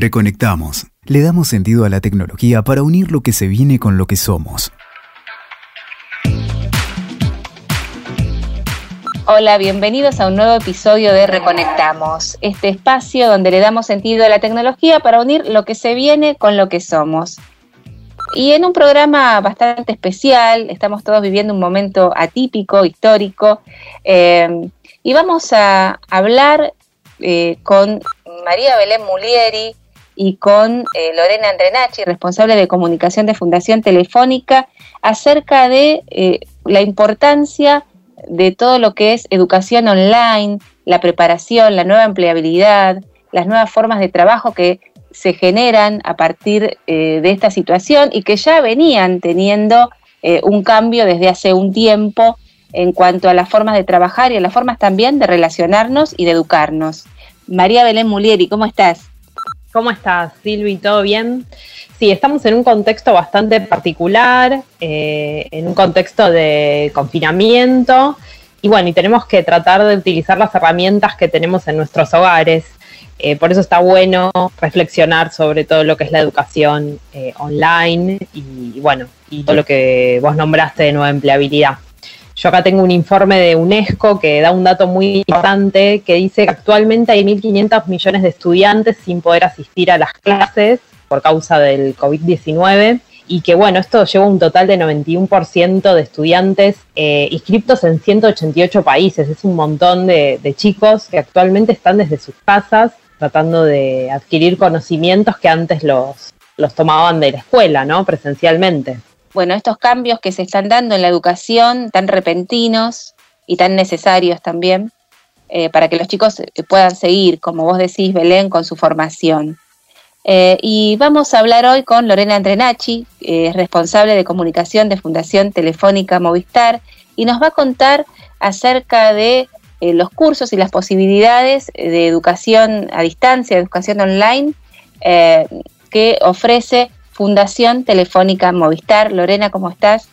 Reconectamos. Le damos sentido a la tecnología para unir lo que se viene con lo que somos. Hola, bienvenidos a un nuevo episodio de Reconectamos, este espacio donde le damos sentido a la tecnología para unir lo que se viene con lo que somos. Y en un programa bastante especial, estamos todos viviendo un momento atípico, histórico, eh, y vamos a hablar eh, con María Belén Mulieri y con eh, Lorena Andrenachi, responsable de comunicación de Fundación Telefónica, acerca de la importancia de todo lo que es educación online, la preparación, la nueva empleabilidad, las nuevas formas de trabajo que se generan a partir eh, de esta situación y que ya venían teniendo eh, un cambio desde hace un tiempo en cuanto a las formas de trabajar y a las formas también de relacionarnos y de educarnos. María Belén Mulieri, ¿cómo estás? ¿Cómo estás, Silvi? ¿Todo bien? Sí, estamos en un contexto bastante particular, eh, en un contexto de confinamiento, y bueno, y tenemos que tratar de utilizar las herramientas que tenemos en nuestros hogares. Eh, por eso está bueno reflexionar sobre todo lo que es la educación eh, online y, bueno, y todo lo que vos nombraste de nueva empleabilidad. Yo acá tengo un informe de UNESCO que da un dato muy importante que dice que actualmente hay 1.500 millones de estudiantes sin poder asistir a las clases por causa del COVID-19 y que bueno, esto lleva un total de 91% de estudiantes eh, inscriptos en 188 países. Es un montón de, chicos que actualmente están desde sus casas tratando de adquirir conocimientos que antes los, los tomaban de la escuela, ¿no? Presencialmente. Bueno, estos cambios que se están dando en la educación, tan repentinos y tan necesarios también, eh, para que los chicos puedan seguir, como vos decís, Belén, con su formación. Eh, y vamos a hablar hoy con Lorena Andrenachi, es responsable de comunicación de Fundación Telefónica Movistar, y nos va a contar acerca de eh, los cursos y las posibilidades de educación a distancia, educación online, eh, que ofrece Fundación Telefónica Movistar. Lorena, ¿cómo estás?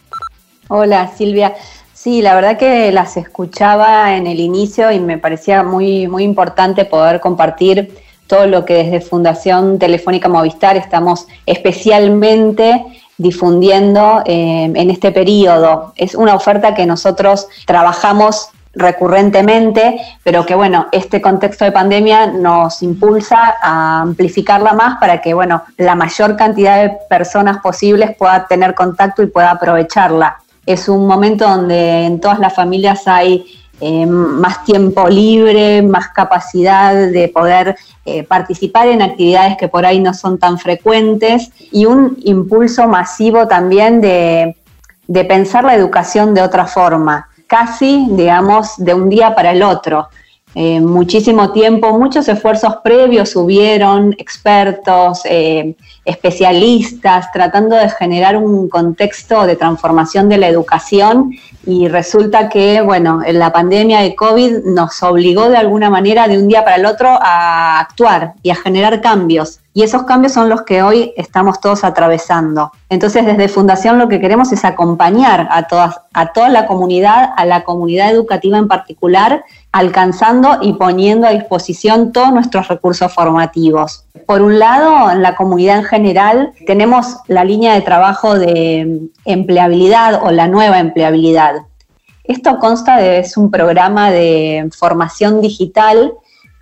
Hola, Silvia. Sí, la verdad que las escuchaba en el inicio y me parecía muy, muy importante poder compartir todo lo que desde Fundación Telefónica Movistar estamos especialmente difundiendo eh, en este periodo. Es una oferta que nosotros trabajamos recurrentemente, pero que bueno, este contexto de pandemia nos impulsa a amplificarla más para que bueno, la mayor cantidad de personas posibles pueda tener contacto y pueda aprovecharla. Es un momento donde en todas las familias hay eh, más tiempo libre, más capacidad de poder eh, participar en actividades que por ahí no son tan frecuentes y un impulso masivo también de, de pensar la educación de otra forma, casi, digamos, de un día para el otro. Eh, muchísimo tiempo, muchos esfuerzos previos hubieron, expertos, eh, especialistas, tratando de generar un contexto de transformación de la educación y resulta que, bueno, la pandemia de COVID nos obligó de alguna manera de un día para el otro a actuar y a generar cambios. Y esos cambios son los que hoy estamos todos atravesando. Entonces, desde Fundación lo que queremos es acompañar a, toda la comunidad, a la comunidad educativa en particular, alcanzando y poniendo a disposición todos nuestros recursos formativos. Por un lado, en la comunidad en general, tenemos la línea de trabajo de empleabilidad o la nueva empleabilidad. Esto consta de un programa de formación digital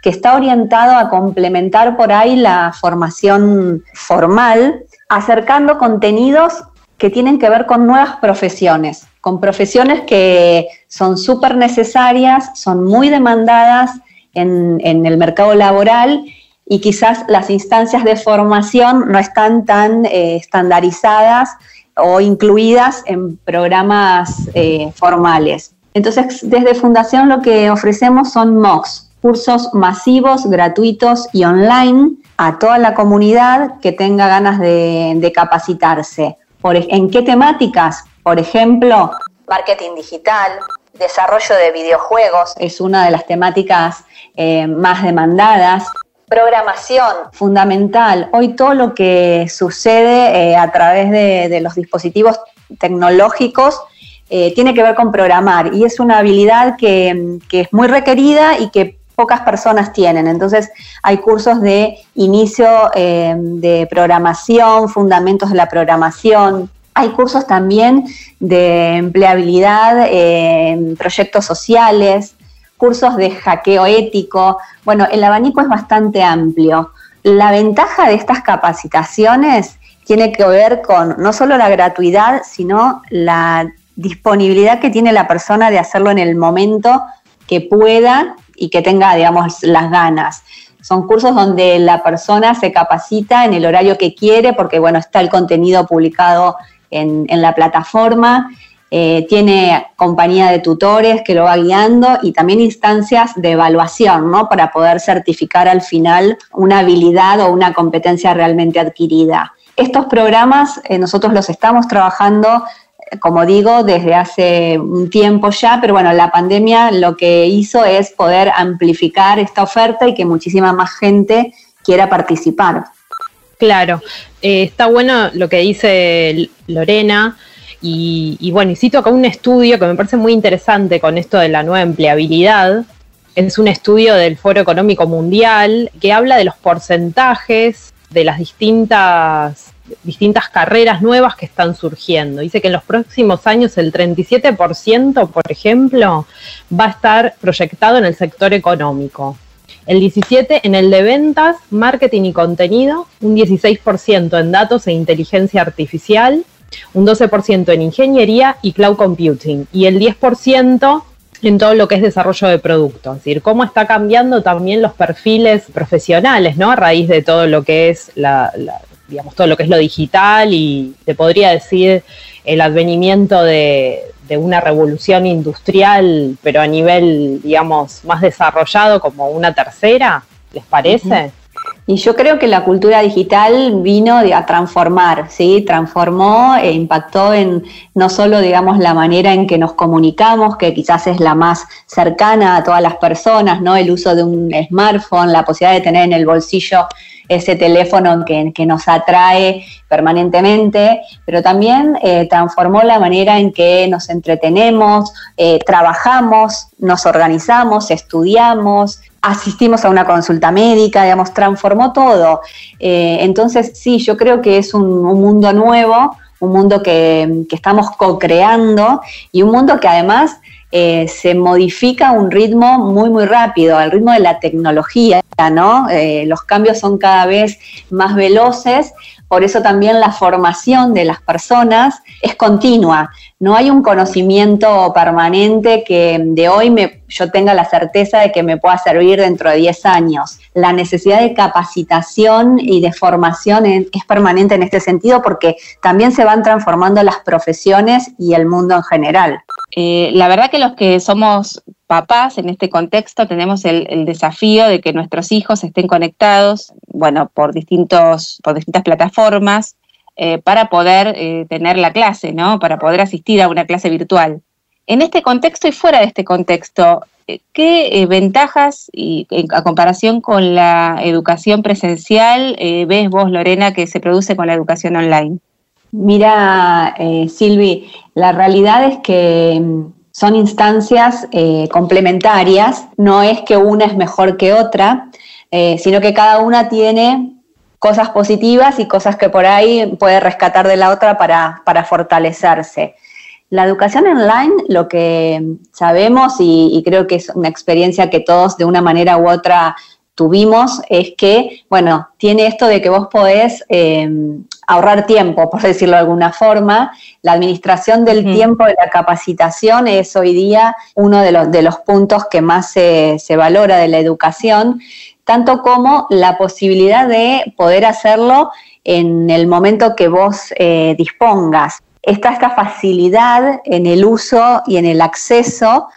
que está orientado a complementar por ahí la formación formal, acercando contenidos que tienen que ver con nuevas profesiones, con profesiones que son súper necesarias, son muy demandadas en, el mercado laboral y quizás las instancias de formación no están tan eh, estandarizadas o incluidas en programas eh, formales. Entonces, desde Fundación lo que ofrecemos son MOOCs, cursos masivos, gratuitos y online a toda la comunidad que tenga ganas de, capacitarse. ¿En qué temáticas? Por ejemplo, marketing digital, desarrollo de videojuegos, es una de las temáticas eh, más demandadas. Programación, fundamental. Hoy todo lo que sucede eh, a través de, los dispositivos tecnológicos eh, tiene que ver con programar y es una habilidad que, que es muy requerida y que pocas personas tienen. Entonces hay cursos de inicio eh, de programación, fundamentos de la programación. Hay cursos también de empleabilidad en proyectos sociales, cursos de hackeo ético. Bueno, el abanico es bastante amplio. La ventaja de estas capacitaciones tiene que ver con no solo la gratuidad, sino la disponibilidad que tiene la persona de hacerlo en el momento que pueda y que tenga, digamos, las ganas. Son cursos donde la persona se capacita en el horario que quiere, porque, bueno, está el contenido publicado en, la plataforma, eh, tiene compañía de tutores que lo va guiando y también instancias de evaluación, ¿no? Para poder certificar al final una habilidad o una competencia realmente adquirida. Estos programas eh, nosotros los estamos trabajando como digo, desde hace un tiempo ya, pero bueno, la pandemia lo que hizo es poder amplificar esta oferta y que muchísima más gente quiera participar. Claro, eh, está bueno lo que dice Lorena. Y, y, bueno, y cito acá un estudio que me parece muy interesante con esto de la nueva empleabilidad. Es un estudio del Foro Económico Mundial que habla de los porcentajes de las distintas distintas carreras nuevas que están surgiendo. Dice que en los próximos años el 37%, por ejemplo, va a estar proyectado en el sector económico. El 17% en el de ventas, marketing y contenido, un 16% en datos e inteligencia artificial, un 12% en ingeniería y cloud computing y el 10% en todo lo que es desarrollo de producto. Es decir, cómo está cambiando también los perfiles profesionales, ¿no? A raíz de todo lo que es la, digamos, todo lo que es lo digital y te podría decir el advenimiento de, una revolución industrial, pero a nivel, digamos, más desarrollado como una tercera, ¿les parece? Y yo creo que la cultura digital vino a transformar, ¿sí? Transformó e impactó en no solo, digamos, la manera en que nos comunicamos, que quizás es la más cercana a todas las personas, ¿no? El uso de un smartphone, la posibilidad de tener en el bolsillo ese teléfono que, nos atrae permanentemente, pero también eh, transformó la manera en que nos entretenemos, eh, trabajamos, nos organizamos, estudiamos, asistimos a una consulta médica, digamos, transformó todo. Eh, entonces, sí, yo creo que es un, mundo nuevo, un mundo que, que estamos co-creando y un mundo que además eh, se modifica un ritmo muy, muy rápido, al ritmo de la tecnología, ¿no? Eh, los cambios son cada vez más veloces, por eso también la formación de las personas es continua. No hay un conocimiento permanente que de hoy me, yo tenga la certeza de que me pueda servir dentro de 10 años. La necesidad de capacitación y de formación es permanente en este sentido porque también se van transformando las profesiones y el mundo en general. Eh, la verdad que los que somos papás en este contexto tenemos el, desafío de que nuestros hijos estén conectados, bueno, por, distintos, por distintas plataformas eh, para poder eh, tener la clase, ¿no? Para poder asistir a una clase virtual. En este contexto y fuera de este contexto, ¿qué ventajas y a comparación con la educación presencial ves vos, Lorena, que se produce con la educación online? Mira, eh, Silvi, la realidad es que mm, son instancias eh, complementarias, no es que una es mejor que otra, eh, sino que cada una tiene cosas positivas y cosas que por ahí puede rescatar de la otra para, para fortalecerse. La educación online, lo que sabemos y, creo que es una experiencia que todos de una manera u otra tuvimos, es que, bueno, tiene esto de que vos podés ahorrar tiempo, por decirlo de alguna forma. La administración del tiempo de la capacitación es hoy día uno de los, de los puntos que más se, valora de la educación, tanto como la posibilidad de poder hacerlo en el momento que vos eh, dispongas. Está esta facilidad en el uso y en el acceso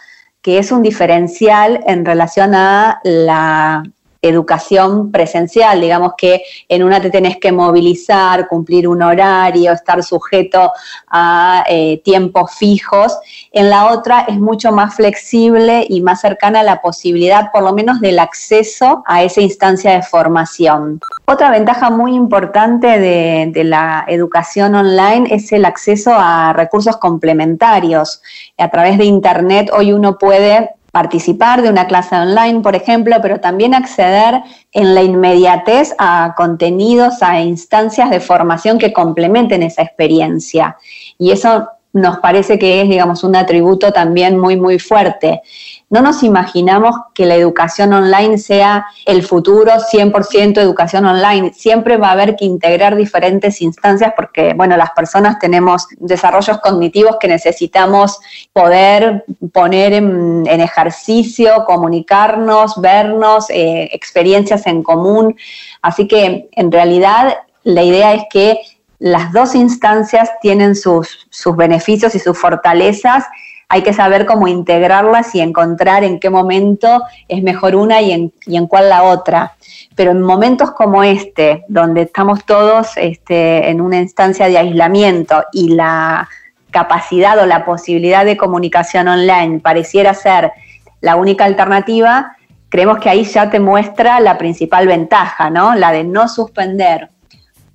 que es un diferencial en relación a la educación presencial, digamos que en una te tenés que movilizar, cumplir un horario, estar sujeto a eh, tiempos fijos, en la otra es mucho más flexible y más cercana a la posibilidad, por lo menos, del acceso a esa instancia de formación. Otra ventaja muy importante de, de la educación online es el acceso a recursos complementarios. A través de Internet hoy uno puede participar de una clase online, por ejemplo, pero también acceder en la inmediatez a contenidos, a instancias de formación que complementen esa experiencia. Y eso nos parece que es, digamos, un atributo también muy, muy fuerte. No nos imaginamos que la educación online sea el futuro 100% educación online. Siempre va a haber que integrar diferentes instancias porque, bueno, las personas tenemos desarrollos cognitivos que necesitamos poder poner en, ejercicio, comunicarnos, vernos, eh, experiencias en común. Así que, en realidad, la idea es que las dos instancias tienen sus, sus beneficios y sus fortalezas hay que saber cómo integrarlas y encontrar en qué momento es mejor una y en, cuál la otra. Pero en momentos como este, donde estamos todos este, en una instancia de aislamiento y la capacidad o la posibilidad de comunicación online pareciera ser la única alternativa, creemos que ahí ya te muestra la principal ventaja, ¿no? La de no suspender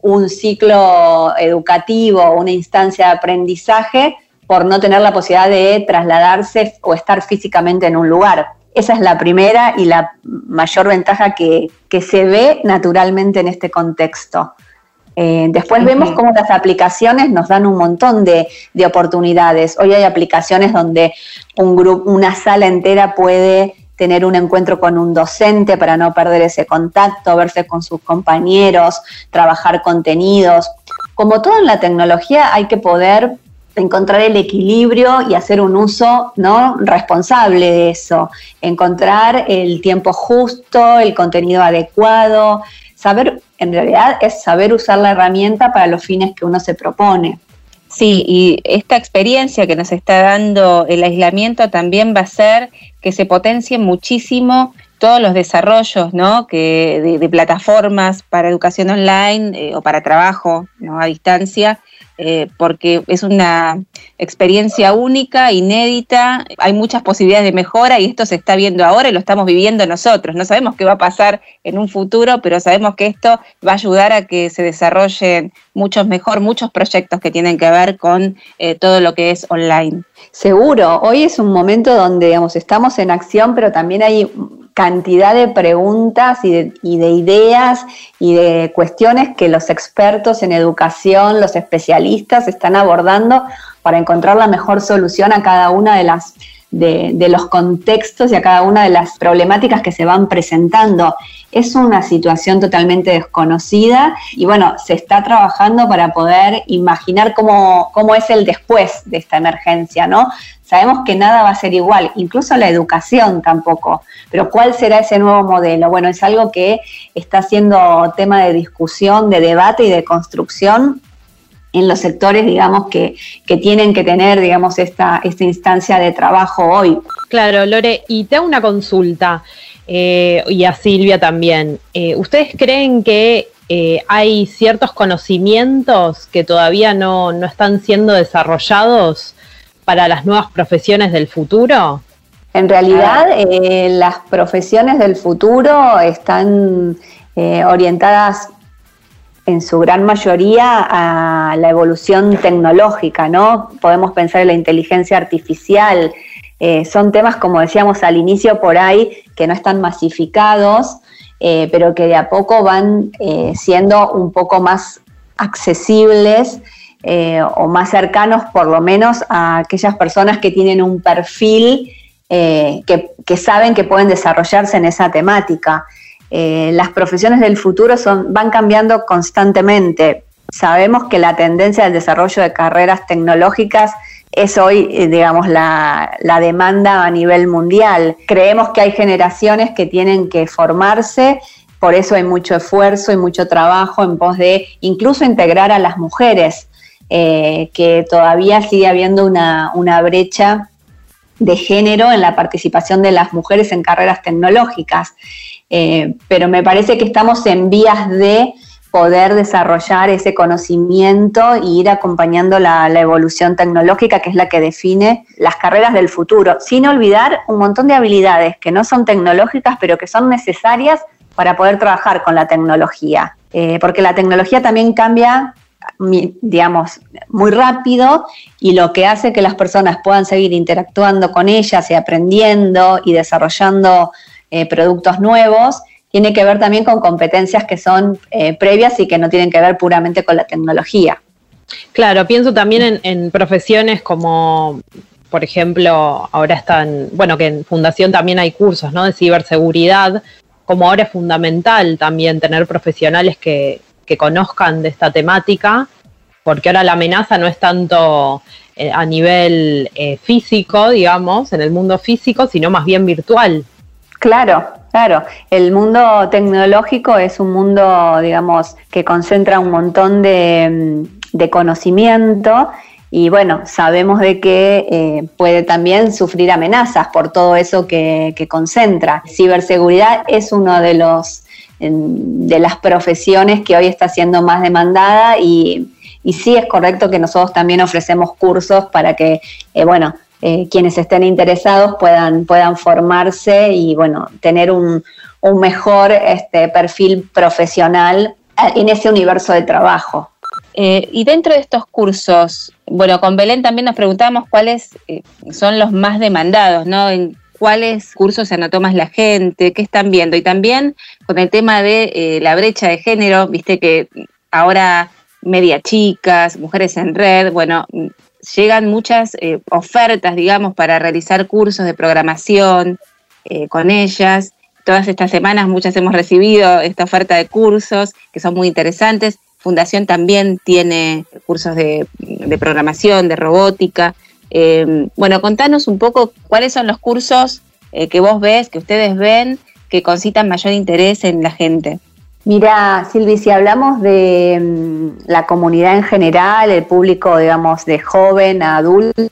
un ciclo educativo, una instancia de aprendizaje por no tener la posibilidad de trasladarse o estar físicamente en un lugar. Esa es la primera y la mayor ventaja que, se ve naturalmente en este contexto. Eh, después vemos cómo las aplicaciones nos dan un montón de, oportunidades. Hoy hay aplicaciones donde un grupo, una sala entera puede tener un encuentro con un docente para no perder ese contacto, verse con sus compañeros, trabajar contenidos. Como todo en la tecnología, hay que poder encontrar el equilibrio y hacer un uso ¿no? responsable de eso, encontrar el tiempo justo, el contenido adecuado, saber, en realidad es saber usar la herramienta para los fines que uno se propone. Sí, y esta experiencia que nos está dando el aislamiento también va a hacer que se potencie muchísimo todos los desarrollos ¿no? que de, plataformas para educación online eh, o para trabajo ¿no? a distancia eh, porque es una experiencia única, inédita, hay muchas posibilidades de mejora y esto se está viendo ahora y lo estamos viviendo nosotros. No sabemos qué va a pasar en un futuro, pero sabemos que esto va a ayudar a que se desarrollen muchos mejor, muchos proyectos que tienen que ver con eh, todo lo que es online. Seguro, hoy es un momento donde digamos, estamos en acción, pero también hay cantidad de preguntas y de, ideas y de cuestiones que los expertos en educación, los especialistas están abordando para encontrar la mejor solución a cada una de las de, los contextos y a cada una de las problemáticas que se van presentando. Es una situación totalmente desconocida y bueno, se está trabajando para poder imaginar cómo, cómo es el después de esta emergencia, ¿no? Sabemos que nada va a ser igual, incluso la educación tampoco. Pero ¿cuál será ese nuevo modelo? Bueno, es algo que está siendo tema de discusión, de debate y de construcción en los sectores, digamos, que, tienen que tener, digamos, esta, esta instancia de trabajo hoy. Claro, Lore, y te una consulta, eh, y a Silvia también. Eh, ¿Ustedes creen que eh, hay ciertos conocimientos que todavía no, no están siendo desarrollados para las nuevas profesiones del futuro? En realidad, eh, las profesiones del futuro están eh, orientadas en su gran mayoría a la evolución tecnológica, ¿no? Podemos pensar en la inteligencia artificial. Eh, son temas, como decíamos al inicio, por ahí, que no están masificados, pero que de a poco van siendo un poco más accesibles eh, o más cercanos por lo menos a aquellas personas que tienen un perfil eh, que, saben que pueden desarrollarse en esa temática. Eh, las profesiones del futuro son, van cambiando constantemente. Sabemos que la tendencia del desarrollo de carreras tecnológicas es hoy, digamos, la, la, demanda a nivel mundial. Creemos que hay generaciones que tienen que formarse, por eso hay mucho esfuerzo y mucho trabajo en pos de incluso integrar a las mujeres eh, que todavía sigue habiendo una, brecha de género en la participación de las mujeres en carreras tecnológicas. Eh, pero me parece que estamos en vías de poder desarrollar ese conocimiento e ir acompañando la, la, evolución tecnológica, que es la que define las carreras del futuro, sin olvidar un montón de habilidades que no son tecnológicas, pero que son necesarias para poder trabajar con la tecnología. Eh, porque la tecnología también cambia digamos, muy rápido y lo que hace que las personas puedan seguir interactuando con ellas y aprendiendo y desarrollando eh, productos nuevos, tiene que ver también con competencias que son eh, previas y que no tienen que ver puramente con la tecnología. Claro, pienso también en, profesiones como, por ejemplo, ahora están, bueno, que en Fundación también hay cursos, ¿no? De ciberseguridad, como ahora es fundamental también tener profesionales que, conozcan de esta temática, porque ahora la amenaza no es tanto eh, a nivel eh, físico, digamos, en el mundo físico, sino más bien virtual. Claro, claro. El mundo tecnológico es un mundo, digamos, que concentra un montón de, mm, conocimiento y bueno, sabemos de que eh, puede también sufrir amenazas por todo eso que, que concentra. Ciberseguridad es uno de los de las profesiones que hoy está siendo más demandada y, y sí es correcto que nosotros también ofrecemos cursos para que, eh, bueno, eh, quienes estén interesados puedan, puedan formarse y bueno, tener un, mejor este, perfil profesional en ese universo de trabajo. Eh, y dentro de estos cursos, bueno, con Belén también nos preguntamos cuáles son los más demandados, ¿no? Cuáles cursos más la gente, qué están viendo. Y también con el tema de la brecha de género, viste que ahora media chicas, mujeres en red, bueno, llegan muchas eh, ofertas, digamos, para realizar cursos de programación eh, con ellas. Todas estas semanas muchas hemos recibido esta oferta de cursos que son muy interesantes. Fundación también tiene cursos de, programación, de robótica. Eh, bueno, contanos un poco cuáles son los cursos que vos ves, que ustedes ven, que concitan mayor interés en la gente. Mira, Silvi, si hablamos de mm, la comunidad en general, el público, digamos, de joven a adultos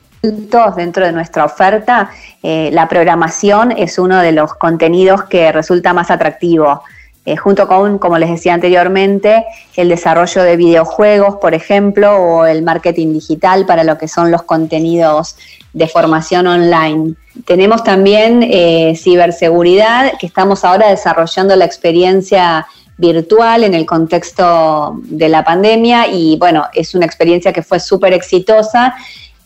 dentro de nuestra oferta, eh, la programación es uno de los contenidos que resulta más atractivo. Eh, junto con, como les decía anteriormente, el desarrollo de videojuegos, por ejemplo, o el marketing digital para lo que son los contenidos de formación online. Tenemos también eh, ciberseguridad, que estamos ahora desarrollando la experiencia virtual en el contexto de la pandemia y bueno, es una experiencia que fue súper exitosa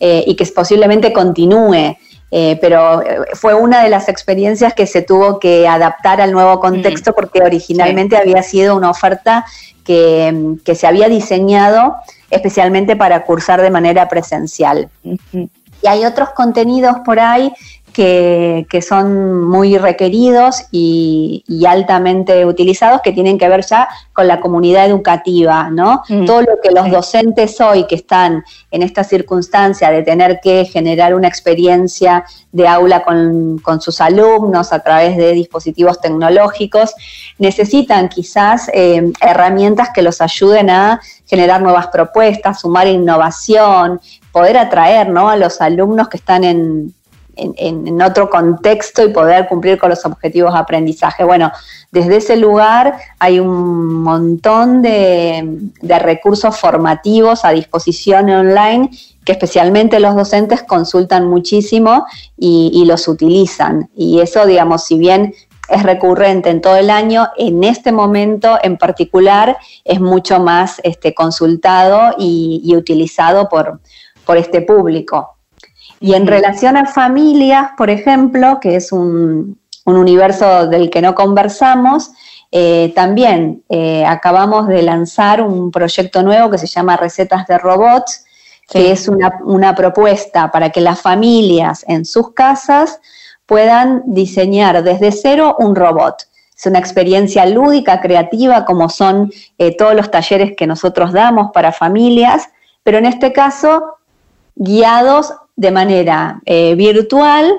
eh, y que posiblemente continúe. Eh, pero eh, fue una de las experiencias que se tuvo que adaptar al nuevo contexto mm. porque originalmente había sido una oferta que, que, se había diseñado especialmente para cursar de manera presencial. Y hay otros contenidos por ahí que, son muy requeridos y, altamente utilizados que tienen que ver ya con la comunidad educativa, ¿no? Mm. Todo lo que los docentes hoy que están en esta circunstancia de tener que generar una experiencia de aula con, sus alumnos a través de dispositivos tecnológicos, necesitan quizás eh, herramientas que los ayuden a generar nuevas propuestas, sumar innovación, poder atraer ¿no? a los alumnos que están en, en, otro contexto y poder cumplir con los objetivos de aprendizaje. Bueno, desde ese lugar hay un montón de, recursos formativos a disposición online que especialmente los docentes consultan muchísimo y, los utilizan. Y eso, digamos, si bien es recurrente en todo el año, en este momento en particular es mucho más este, consultado y, utilizado por, por este público. Y en relación a familias, por ejemplo, que es un, universo del que no conversamos, eh, también eh, acabamos de lanzar un proyecto nuevo que se llama Recetas de Robots, que es una, una, propuesta para que las familias en sus casas puedan diseñar desde cero un robot. Es una experiencia lúdica, creativa, como son eh, todos los talleres que nosotros damos para familias, pero en este caso guiados de manera eh, virtual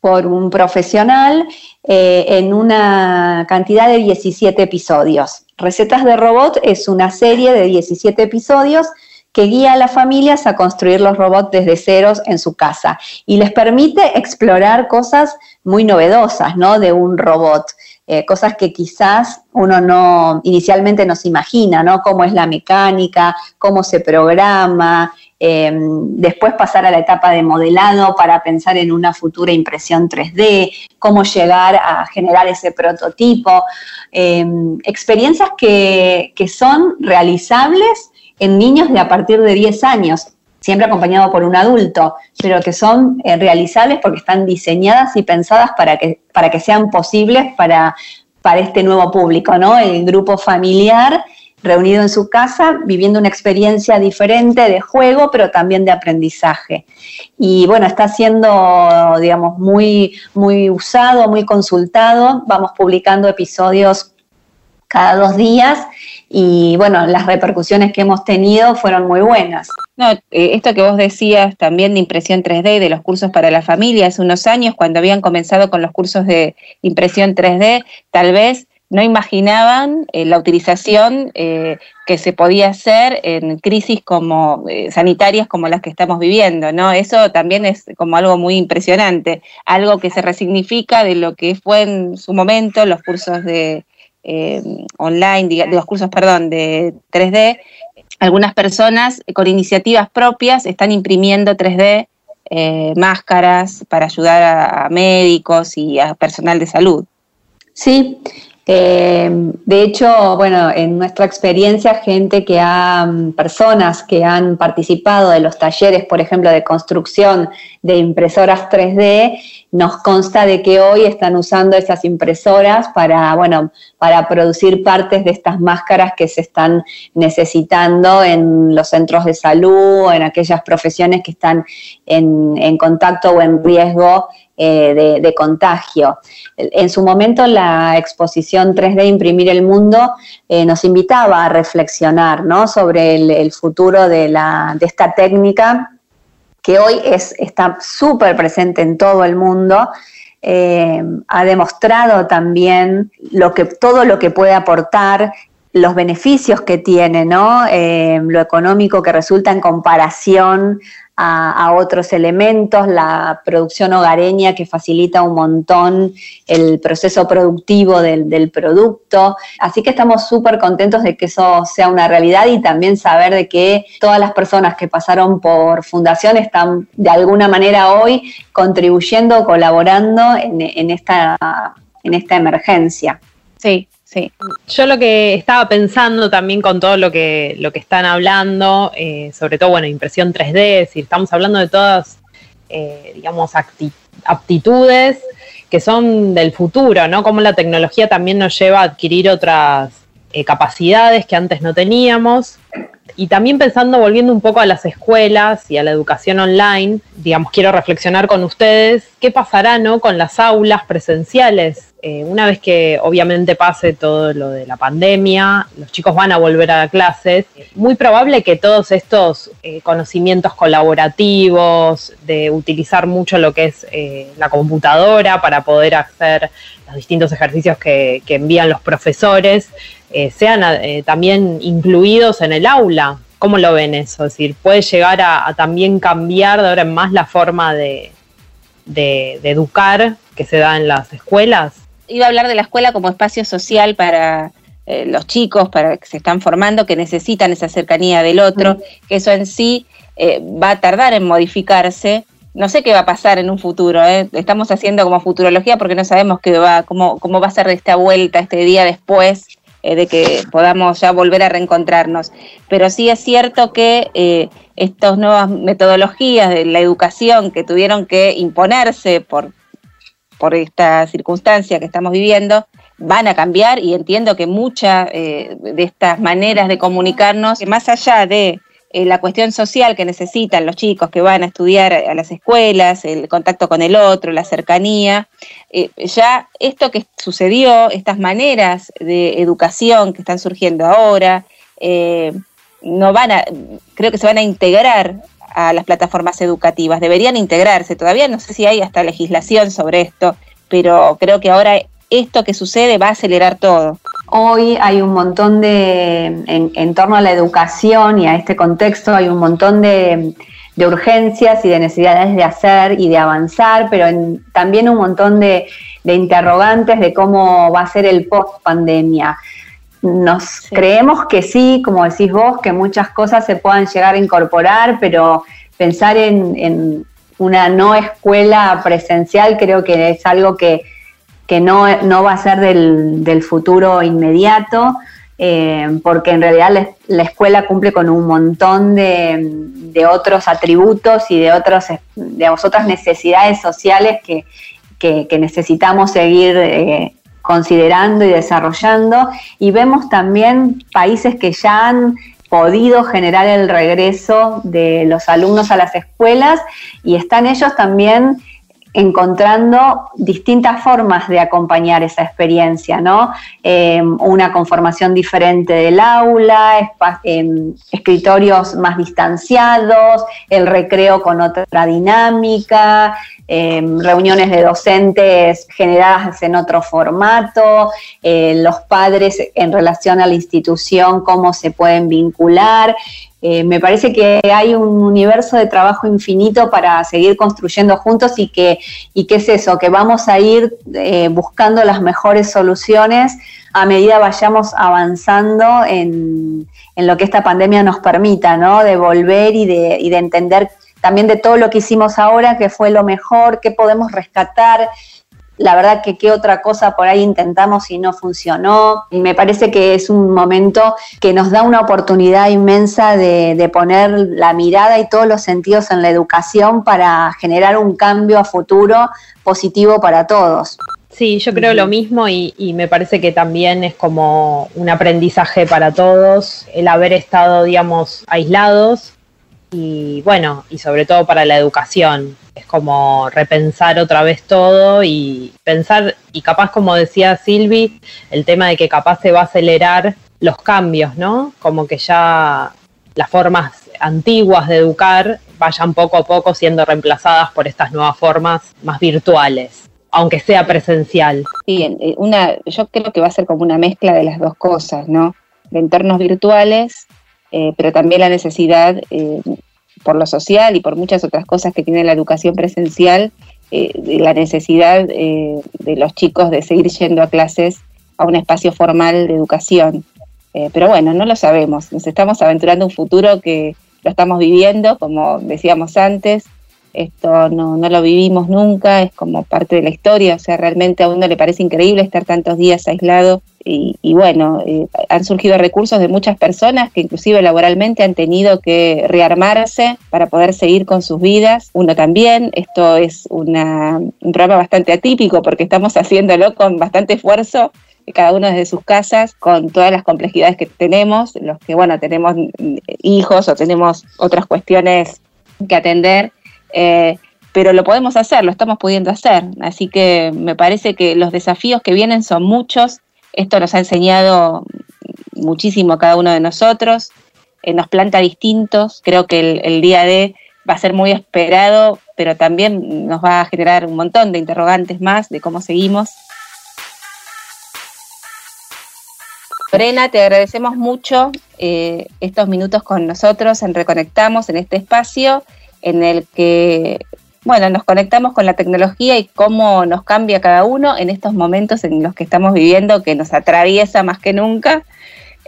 por un profesional eh, en una cantidad de 17 episodios. Recetas de Robot es una serie de 17 episodios que guía a las familias a construir los robots desde ceros en su casa y les permite explorar cosas muy novedosas ¿no? de un robot. Eh, cosas que quizás uno no inicialmente no se imagina, ¿no? Cómo es la mecánica, cómo se programa, em, después pasar a la etapa de modelado para pensar en una futura impresión 3D, cómo llegar a generar ese prototipo, em, experiencias que, que son realizables en niños de a partir de 10 años, siempre acompañado por un adulto, pero que son eh, realizables porque están diseñadas y pensadas para que, para que sean posibles para, para este nuevo público, ¿no? El grupo familiar reunido en su casa, viviendo una experiencia diferente de juego, pero también de aprendizaje. Y bueno, está siendo, digamos, muy, muy usado, muy consultado. Vamos publicando episodios cada dos días y bueno, las repercusiones que hemos tenido fueron muy buenas. No, eh, esto que vos decías también de impresión 3D y de los cursos para la familia, hace unos años cuando habían comenzado con los cursos de impresión 3D, tal vez no imaginaban eh, la utilización eh, que se podía hacer en crisis como eh, sanitarias como las que estamos viviendo, ¿no? Eso también es como algo muy impresionante, algo que se resignifica de lo que fue en su momento los cursos de online, de los cursos, perdón, de 3D. Algunas personas con iniciativas propias están imprimiendo 3D máscaras para ayudar a médicos y a personal de salud. Sí, eh, de hecho, bueno, en nuestra experiencia, gente que ha, mm, personas que han participado de los talleres, por ejemplo, de construcción de impresoras 3D, nos consta de que hoy están usando esas impresoras para, bueno, para producir partes de estas máscaras que se están necesitando en los centros de salud, en aquellas profesiones que están en, en contacto o en riesgo eh, de, contagio. En su momento la exposición 3D Imprimir el Mundo eh, nos invitaba a reflexionar sobre el, futuro de, la, de esta técnica que hoy es, está súper presente en todo el mundo. Eh, ha demostrado también lo que, todo lo que puede aportar los beneficios que tiene, ¿no? lo económico que resulta en comparación a, otros elementos, la producción hogareña que facilita un montón el proceso productivo del, producto. Así que estamos súper contentos de que eso sea una realidad y también saber de que todas las personas que pasaron por Fundación están de alguna manera hoy contribuyendo, colaborando en, esta, en esta emergencia. Sí, Sí. Yo lo que estaba pensando también con todo lo que, lo que están hablando, eh, sobre todo, bueno, impresión 3D, si estamos hablando de todas, eh, digamos, aptitudes que son del futuro, ¿no? Cómo la tecnología también nos lleva a adquirir otras eh, capacidades que antes no teníamos. Y también pensando, volviendo un poco a las escuelas y a la educación online, digamos, quiero reflexionar con ustedes qué pasará, ¿no? Con las aulas presenciales eh, una vez que obviamente pase todo lo de la pandemia, los chicos van a volver a clases, muy probable que todos estos eh, conocimientos colaborativos, de utilizar mucho lo que es la computadora para poder hacer los distintos ejercicios que, envían los profesores, sean también incluidos en el aula. ¿Cómo lo ven eso? Es decir, puede llegar a, también cambiar de ahora en más la forma de educar que se da en las escuelas iba a hablar de la escuela como espacio social para eh, los chicos, para que se están formando, que necesitan esa cercanía del otro, que eso en sí eh, va a tardar en modificarse. No sé qué va a pasar en un futuro, ¿eh? estamos haciendo como futurología porque no sabemos qué va, cómo, cómo va a ser esta vuelta, este día después de que podamos ya volver a reencontrarnos. Pero sí es cierto que estas nuevas metodologías de la educación que tuvieron que imponerse por por esta circunstancia que estamos viviendo, van a cambiar y entiendo que muchas eh, de estas maneras de comunicarnos, más allá de eh, la cuestión social que necesitan los chicos que van a estudiar a las escuelas, el contacto con el otro, la cercanía, eh, ya esto que sucedió, estas maneras de educación que están surgiendo ahora, no van a, creo que se van a integrar a las plataformas educativas, deberían integrarse. Todavía no sé si hay hasta legislación sobre esto, pero creo que ahora esto que sucede va a acelerar todo. Hoy hay un montón de, en, torno a la educación y a este contexto, hay un montón de, urgencias y de necesidades de hacer y de avanzar, pero también un montón de, de, interrogantes de cómo va a ser el post pandemia. Nos creemos que sí, como decís vos, que muchas cosas se puedan llegar a incorporar, pero pensar en, una no escuela presencial creo que es algo que, no, va a ser del, futuro inmediato. eh, porque en realidad la, escuela cumple con un montón de, otros atributos y de otros, digamos, otras necesidades sociales que, necesitamos seguir eh, considerando y desarrollando. Y vemos también países que ya han podido generar el regreso de los alumnos a las escuelas y están ellos también encontrando distintas formas de acompañar esa experiencia, ¿no? Eh, una conformación diferente del aula, em, escritorios más distanciados, el recreo con otra dinámica, em, reuniones de docentes generadas en otro formato, eh, los padres en relación a la institución, cómo se pueden vincular. Eh, me parece que hay un universo de trabajo infinito para seguir construyendo juntos y que, y que es eso, que vamos a ir eh, buscando las mejores soluciones a medida vayamos avanzando en, en, lo que esta pandemia nos permita, ¿no? De volver y de, y de entender también de todo lo que hicimos ahora, que fue lo mejor, qué podemos rescatar, la verdad que qué otra cosa por ahí intentamos y no funcionó. Y me parece que es un momento que nos da una oportunidad inmensa de, poner la mirada y todos los sentidos en la educación para generar un cambio a futuro positivo para todos. Sí, yo creo lo mismo y, y, me parece que también es como un aprendizaje para todos el haber estado, digamos, aislados y bueno, y sobre todo para la educación. Es como repensar otra vez todo y pensar, y capaz como decía Silvi, el tema de que capaz se va a acelerar los cambios, ¿no? Como que ya las formas antiguas de educar vayan poco a poco siendo reemplazadas por estas nuevas formas más virtuales, aunque sea presencial. Sí, eh, una, yo creo que va a ser como una mezcla de las dos cosas, ¿no? De entornos virtuales eh, pero también la necesidad eh, por lo social y por muchas otras cosas que tiene la educación presencial, eh, la necesidad de los chicos de seguir yendo a clases a un espacio formal de educación. pero bueno, no lo sabemos, nos estamos aventurando un futuro que lo estamos viviendo, como decíamos antes, esto no, no, lo vivimos nunca, es como parte de la historia, o sea, realmente a uno le parece increíble estar tantos días aislado y, bueno, eh, han surgido recursos de muchas personas que inclusive laboralmente han tenido que rearmarse para poder seguir con sus vidas, uno también, esto es una, un programa bastante atípico porque estamos haciéndolo con bastante esfuerzo cada uno desde sus casas, con todas las complejidades que tenemos, los que, bueno, tenemos hijos o tenemos otras cuestiones que atender, eh, pero lo podemos hacer, lo estamos pudiendo hacer. Así que me parece que los desafíos que vienen son muchos. Esto nos ha enseñado muchísimo a cada uno de nosotros, eh, nos planta distintos. Creo que el, día de va a ser muy esperado, pero también nos va a generar un montón de interrogantes más de cómo seguimos. Lorena, te agradecemos mucho eh, estos minutos con nosotros en Reconectamos en este espacio en el que, bueno, nos conectamos con la tecnología y cómo nos cambia cada uno en estos momentos en los que estamos viviendo, que nos atraviesa más que nunca.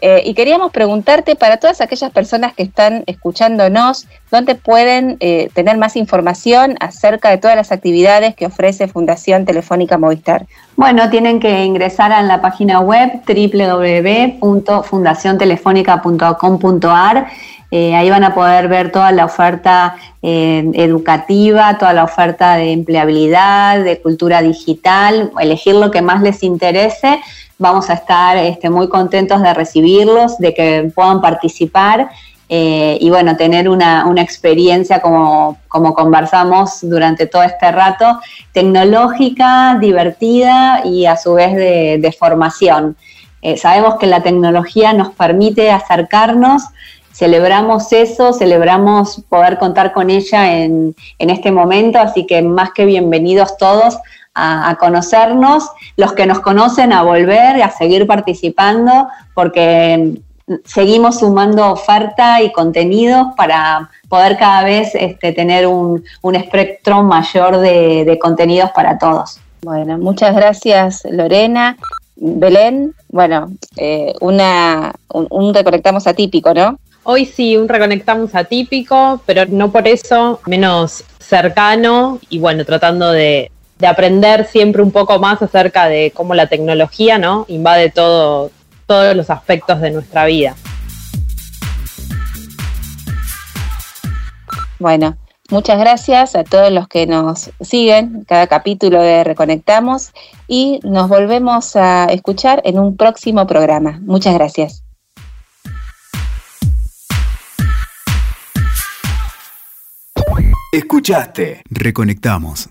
Eh, y queríamos preguntarte para todas aquellas personas que están escuchándonos, ¿dónde pueden eh, tener más información acerca de todas las actividades que ofrece Fundación Telefónica Movistar? Bueno, tienen que ingresar a la página web www.fundaciontelefónica.com.ar eh, ahí van a poder ver toda la oferta educativa, toda la oferta de empleabilidad, de cultura digital, elegir lo que más les interese. Vamos a estar este, muy contentos de recibirlos, de que puedan participar eh, y bueno, tener una, experiencia como, como, conversamos durante todo este rato, tecnológica, divertida y a su vez de, formación. sabemos que la tecnología nos permite acercarnos celebramos eso, celebramos poder contar con ella en, este momento, así que más que bienvenidos todos a, conocernos, los que nos conocen a volver, a seguir participando, porque seguimos sumando oferta y contenidos para poder cada vez este, tener un, espectro mayor de, contenidos para todos. Bueno, muchas gracias Lorena. Belén, bueno, eh, una, un, un reconectamos atípico, ¿no? Hoy sí, un reconectamos atípico, pero no por eso menos cercano y bueno, tratando de, aprender siempre un poco más acerca de cómo la tecnología, ¿no? Invade todo, todos los aspectos de nuestra vida. Bueno, muchas gracias a todos los que nos siguen cada capítulo de Reconectamos y nos volvemos a escuchar en un próximo programa. Muchas gracias. Escuchaste. Reconectamos.